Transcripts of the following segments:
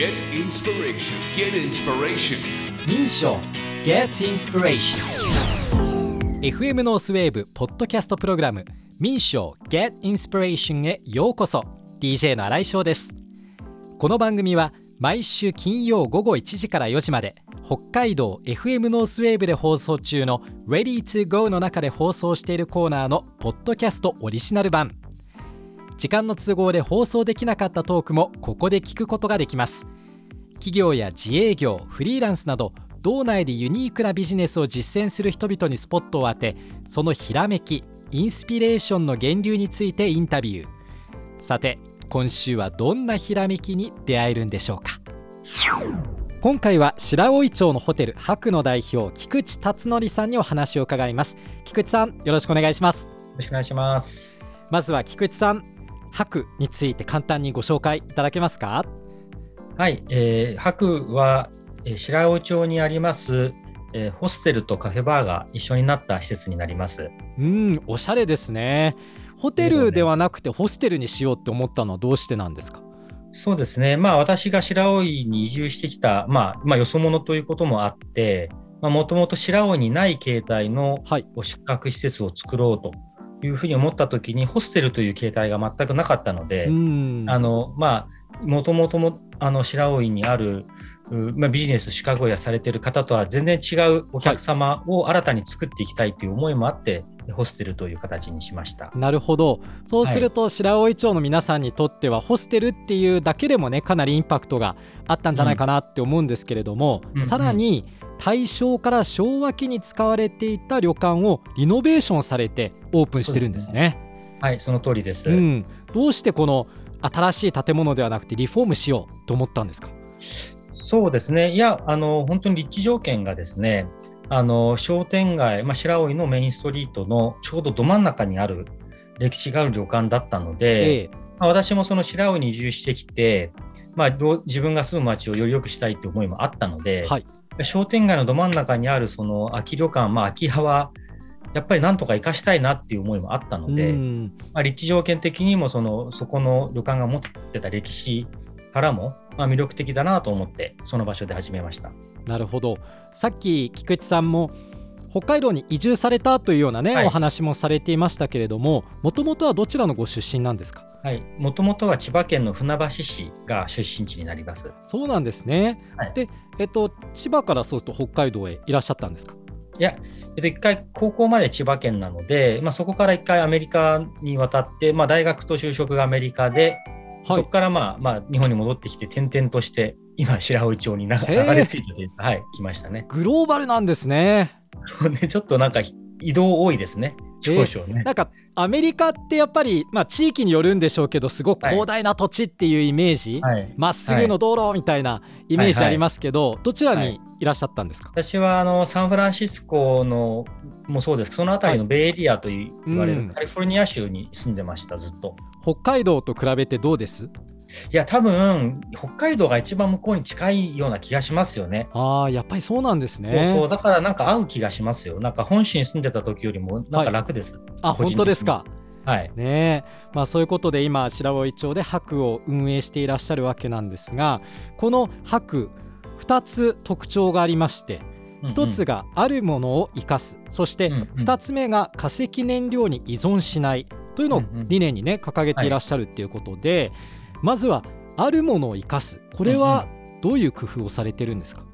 Get inspiration. Get inspiration. 民賞 Get Inspiration. FM ノースウェーブポッドキャストプログラム。民賞 Get Inspiration へようこそ。DJ の新井翔です。この番組は毎週金曜午後1時から4時まで北海道 FM ノースウェーブで放送中の Ready to Go の中で放送しているコーナーのポッドキャストオリジナル版時間の都合で放送できなかったトークもここで聞くことができます。企業や自営業フリーランスなど道内でユニークなビジネスを実践する人々にスポットを当てそのひらめきインスピレーションの源流についてインタビュー。さて今週はどんなひらめきに出会えるんでしょうか。今回は白老町のホテル白の代表菊池達則さんにお話を伺います。菊池さんよろしくお願いします。よろしくお願いします。まずは菊池さん白について簡単にご紹介いただけますか？はい、えー、白は、えー白老町にあります、えーホステルとカフェバーが一緒になった施設になります。うんおしゃれですね。ホテルではなくてホステルにしようって思ったのはどうしてなんですか？そうですね、まあ、私が白老に移住してきた、まあまあ、よそ者ということもあって、もともと白老にない形態の宿泊施設を作ろうというふうに思ったときに、ホステルという形態が全くなかったので、うん。あのまあもともともあの白老にある、うまあ、ビジネス宿泊やされている方とは全然違うお客様を新たに作っていきたいという思いもあって、ホステルという形にしました。なるほど。そうすると白老町の皆さんにとってはホステルっていうだけでもねかなりインパクトがあったんじゃないかなって思うんですけれども、うん。さらに大正から昭和期に使われていた旅館をリノベーションされてオープンしてるんですね。はい、その通りです。うん、どうしてこの新しい建物ではなくてリフォームしようと思ったんですか？そうですね。いや、あの本当に立地条件がですね、あの商店街、まあ、白老のメインストリートのちょうどど真ん中にある歴史がある旅館だったので、ええまあ、私もその白老に移住してきて、まあ、どう自分が住む街をより良くしたいという思いもあったので、はい商店街のど真ん中にあるその空き旅館、まあ、空き家はやっぱりなんとか生かしたいなっていう思いもあったので、うんまあ、立地条件的にもそのそこの旅館が持ってた歴史からも、まあ、魅力的だなと思ってその場所で始めました。なるほどさっき菊池さんも北海道に移住されたというようなね、はい。お話もされていましたけれどももともとはどちらのご出身なんですか？はい、もともとは千葉県の船橋市が出身地になります。そうなんですね、はい。で、えっと、千葉からそうすると北海道へいらっしゃったんですか？いや、えっと、一回高校まで千葉県なので、まあ、そこから一回アメリカに渡って、まあ、大学と就職がアメリカで、はい。そこからまあ、まあ、日本に戻ってきて転々として今白老町にな流れ着いたというか、はい、来ましたね。グローバルなんですね。ねちょっとなんか移動多いですね。少々ね。なんかアメリカってやっぱり、まあ、地域によるんでしょうけどすごく広大な土地っていうイメージ。はい。ま、っすぐの道路みたいなイメージありますけど、どちらにい。らっしゃったんですか、私はあのサンフランシスコのもそうです。その辺りのベイエリアと言われる、うん。カリフォルニア州に住んでましたずっと。北海道と比べてどうです？いや多分北海道が一番向こうに近いような気がしますよね。ああやっぱりそうなんですね。そうだからなんか合う気がしますよ。なんか本州に住んでた時よりもなんか楽です。あ本個人的に。当ですか。はい。ねえ。まあそういうことで今白老町で博を運営していらっしゃるわけなんですがこの博2つ特徴がありまして1つがあるものを生かす。そしてうんうん。2つ目が化石燃料に依存しないというのを理念にね掲げていらっしゃるっていうことでまずはあるものを生かす。これはどういう工夫をされてるんですか？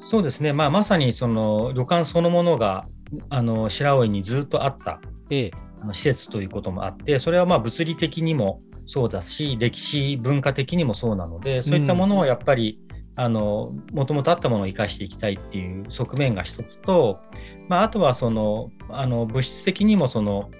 そうですね。まあまさにその旅館そのものがあの白老にずっとあったええ。あの施設ということもあって、それはまあ物理的にもそうだし、歴史文化的にもそうなので、そういったものをやっぱり、あのもともとあったものを生かしていきたいっていう側面が一つと、まあ、あとはそのあの物質的にもその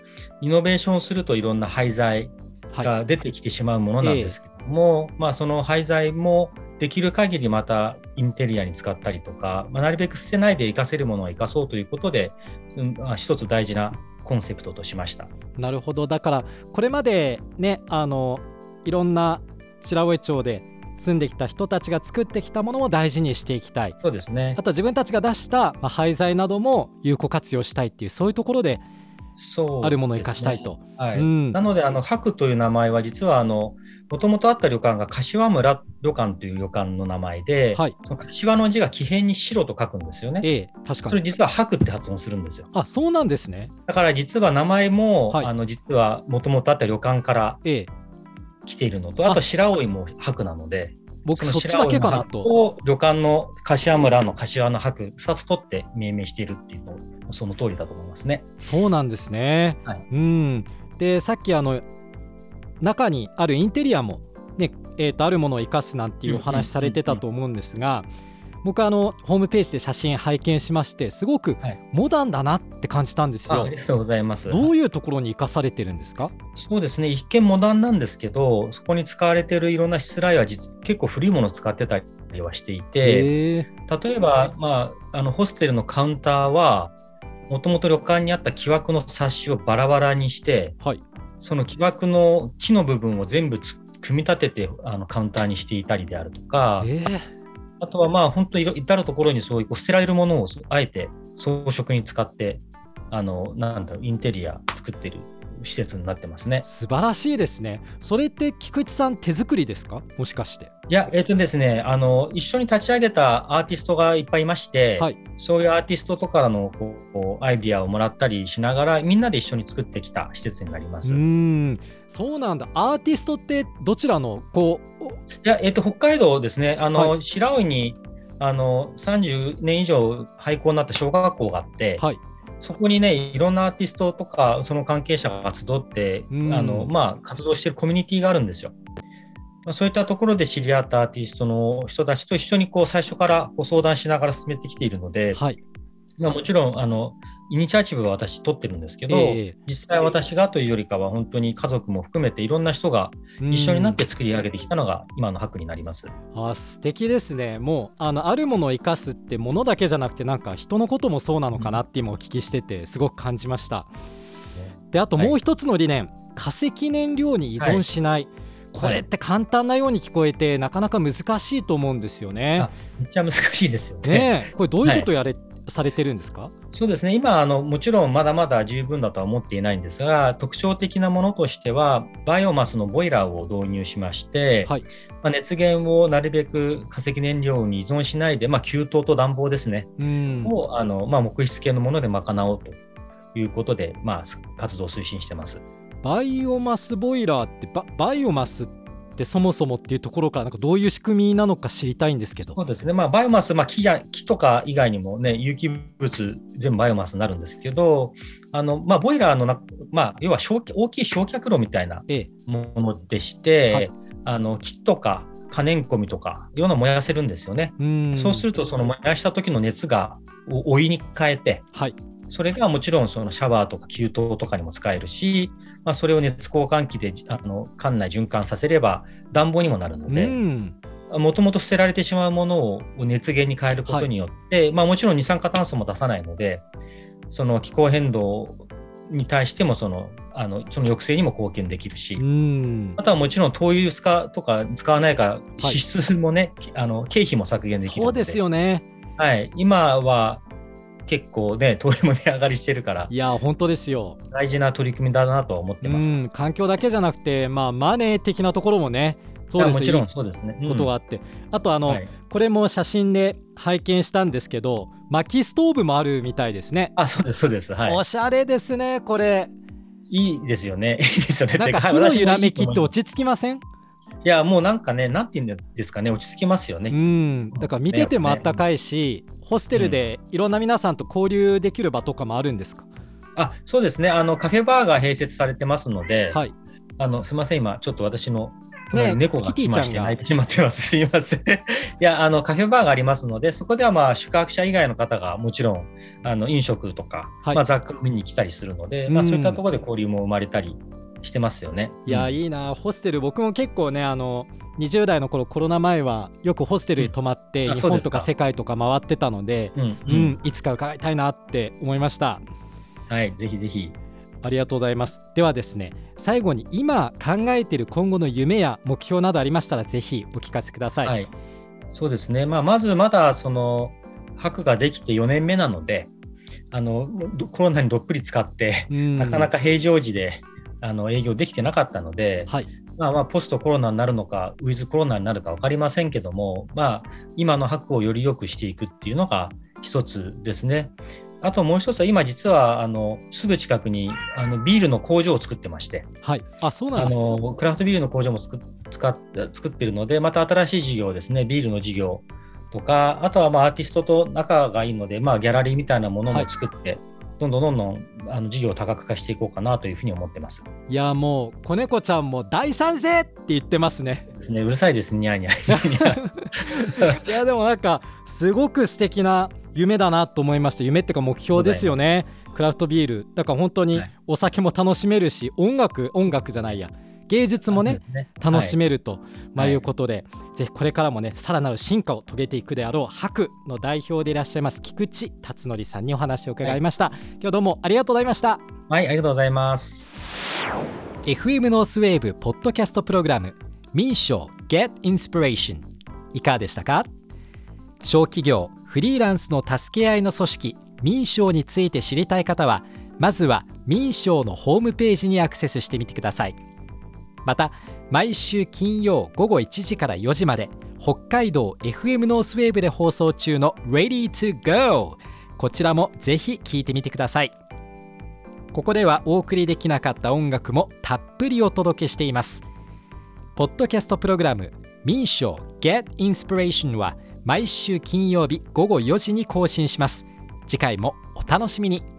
イノベーションするといろんな廃材はい。が出てきてしまうものなんですけども、まあ、その廃材もできる限りまたインテリアに使ったりとか、まあ、なるべく捨てないで活かせるものは活かそうということで、うんまあ一つ大事なコンセプトとしました。なるほどだからこれまでねあのいろんな白老町で住んできた人たちが作ってきたものも大事にしていきたいそうですねあ。と自分たちが出した、まあ、廃材なども有効活用したいっていうそういうところであるものを生かしたいと。はい。うん。なのであの白という名前は実はあのもともとあった旅館が柏村旅館という旅館の名前で、はい。その柏の字が木片に白と書くんですよね。ええ確かに。それ実は白って発音するんですよ。あそうなんですね。だから実は名前も、はい。あの実はもともとあった旅館からええ。来ているのと、あと白老も白なので、僕そのっちだけかなと。白旅館の柏村の柏の白、2つ取って命名しているっていうのその通りだと思いますね。そうなんですね、はい。うん。でさっきあの中にあるインテリアもねえー、とあるものを生かすなんていうお話されてたと思うんですが僕あのホームページで写真拝見しましてすごくはい。モダンだなって感じたんですよ。ああり。がとうございます。どういうところに生かされてるんですか？そうですね、一見モダンなんですけど、そこに使われているいろんなしつらいは実結構古いものを使ってたりはしていて、例えば、まあ、あのホステルのカウンターは、もともと旅館にあった木枠の冊子をバラバラにして、はい。その木枠の木の部分を全部つ組み立ててあのカウンターにしていたりであるとか、ええあとはまあ本当に至る所にそういう捨てられるものをあえて装飾に使ってあのなんだろうインテリア作ってる。施設になってますね。素晴らしいですね。それって菊池さん手作りですか？もしかして。いや、えっ、とですね、あの一緒に立ち上げたアーティストがいっぱいいまして、はい。そういうアーティストとかのこうアイディアをもらったりしながら、みんなで一緒に作ってきた施設になりまうす。いーん。そうなんだ。アーティストってどちらのこうや、えっ、と北海道ですね、あの、は白老にあの30年以上廃校になった小学校があって、はいそこにね、いろんなアーティストとか、その関係者が集って、うんあのまあ、活動しているコミュニティがあるんですよ。まあ、そういったところで知り合ったアーティストの人たちと一緒にこう最初からこう相談しながら進めてきているので、はいまあ、もちろんあのイニシアチブは私取ってるんですけど、ええ実際私がというよりかは本当に家族も含めていろんな人が一緒になって作り上げてきたのが今の白になります。あ素敵ですね。もうあのあるものを生かすってものだけじゃなくてなんか人のこともそうなのかなって今お聞きしててすごく感じました。であともう一つの理念、化石燃料に依存しない、これって簡単なように聞こえてなかなか難しいと思うんですよね。あめっちゃ難しいですよね。ねえこれどういうことやれ、されてるんですか？そうですね。今あのもちろんまだまだ十分だとは思っていないんですが特徴的なものとしてはバイオマスのボイラーを導入しまして、はい。まあ、熱源をなるべく化石燃料に依存しないで、まあ、給湯と暖房ですね、うん。をあの、まあ、木質系のもので賄おうということで、まあ、活動を推進してます。バイオマスボイラーってババイオマスってそもそもっていうところからなんかどういう仕組みなのか知りたいんですけど。そうですね、まあ、バイオマス、まあ、木じゃ木とか以外にも、ね、有機物、全部バイオマスになるんですけど、あのまあ、ボイラーの中、まあ、要は焼大きい焼却炉みたいなええ。ものでして、はい。あの木とか可燃ごみとか、いろんな燃やせるんですよね。うん。そうすると、その燃やした時の熱がおお湯に変えて、はいそれがもちろんそのシャワーとか給湯とかにも使えるし、まあ、それを熱交換器であの館内循環させれば暖房にもなるので、うん。もともと捨てられてしまうものを熱源に変えることによって、まあ、もちろん二酸化炭素も出さないので、その気候変動に対してもそのあのその抑制にも貢献できるし、うん。あとはもちろん灯油使うとか使わないかい。支出もね、あの経費も削減できるので。そうですよね。はい、今は結構ね 灯油も値上がりしてるからいや本当ですよ大事な取り組みだなとは思ってます。うん環境だけじゃなくてまあマネー的なところもねそうですもちろんいいそうですね。ことがあって、あとあの、はいこれも写真で拝見したんですけど薪ストーブもあるみたいですね、あそうですそうです。はいお。しゃれですねこれいいですよね。いいですよね。なんかて火の揺らめきって落ち着きません？いやもうなんかねなんて言うんですかね落ち着きますよね。うんだから見ててもあったかいし、ホステルでいろんな皆さんと交流できる場とかもあるんですか、あそうですね。あのカフェバーが併設されてますので、はい。あのすみません。今ちょっと私のね猫が来まして泣いてしまってます。すいません。いやあのカフェバーがありますのでそこではまあ宿泊者以外の方がもちろんあの飲食とか、はい。まあ、雑貨を見に来たりするので、まあ、うんそういったところで交流も生まれたりしてますよね。いや、うん。いいな。ホステル僕も結構ねあの20代の頃コロナ前はよくホステルに泊まって、日本とか世界とか回ってたのでうんううんんいつか伺いたいなって思いました。はい、ぜひぜひ。ありがとうございます。ではですね最後に今考えている今後の夢や目標などありましたらぜひお聞かせください、はい、そうですね、まあ、まずまだその博ができて4年目なので、あのコロナにどっぷり使って、うん。なかなか平常時であの営業できてなかったので、はいまあ、まあポストコロナになるのか、ウィズコロナになるか分かりませんけども、まあ、今の白をより良くしていくっていうのが一つですね。あともう一つは、今、実はあのすぐ近くにあのビールの工場を作ってまして、はい。あそうなんあですね。のクラフトビールの工場も作っ使っ作ってるので、また新しい事業ですね、ビールの事業とか、あとはまあアーティストと仲がいいので、まあ、ギャラリーみたいなものも作って、どんどんどんどんあの事業を多角化していこうかなというふうに思ってます。いやもう子猫ちゃんも大賛成って言ってますね。ですね、うるさいです、ニャーニャー。いやでもなんかすごく素敵な夢だなと思いました夢っていうか目標ですよね。クラフトビール。だから本当にはい。お酒も楽しめるし、音楽音楽じゃないや芸術もね楽しめると、まあ、はいいうことで、ぜひこれからもねさらなる進化を遂げていくであろう白の代表でいらっしゃいます菊池達則さんにお話を伺いました、今日どうもありがとうございました。はい、ありがとうございます。FM ノースウェーブポッドキャストプログラム民賞 Get Inspiration いかがでしたか？小企業フリーランスの助け合いの組織民賞について知りたい方はまずは民賞のホームページにアクセスしてみてくださいまた毎週金曜午後1時から4時まで北海道 FM ノースウェーブで放送中の Ready to Go こちらもぜひ聴いてみてください。ここではお送りできなかった音楽もたっぷりお届けしています。ポッドキャストプログラム民賞 Get Inspiration は毎週金曜日午後4時に更新します。次回もお楽しみに。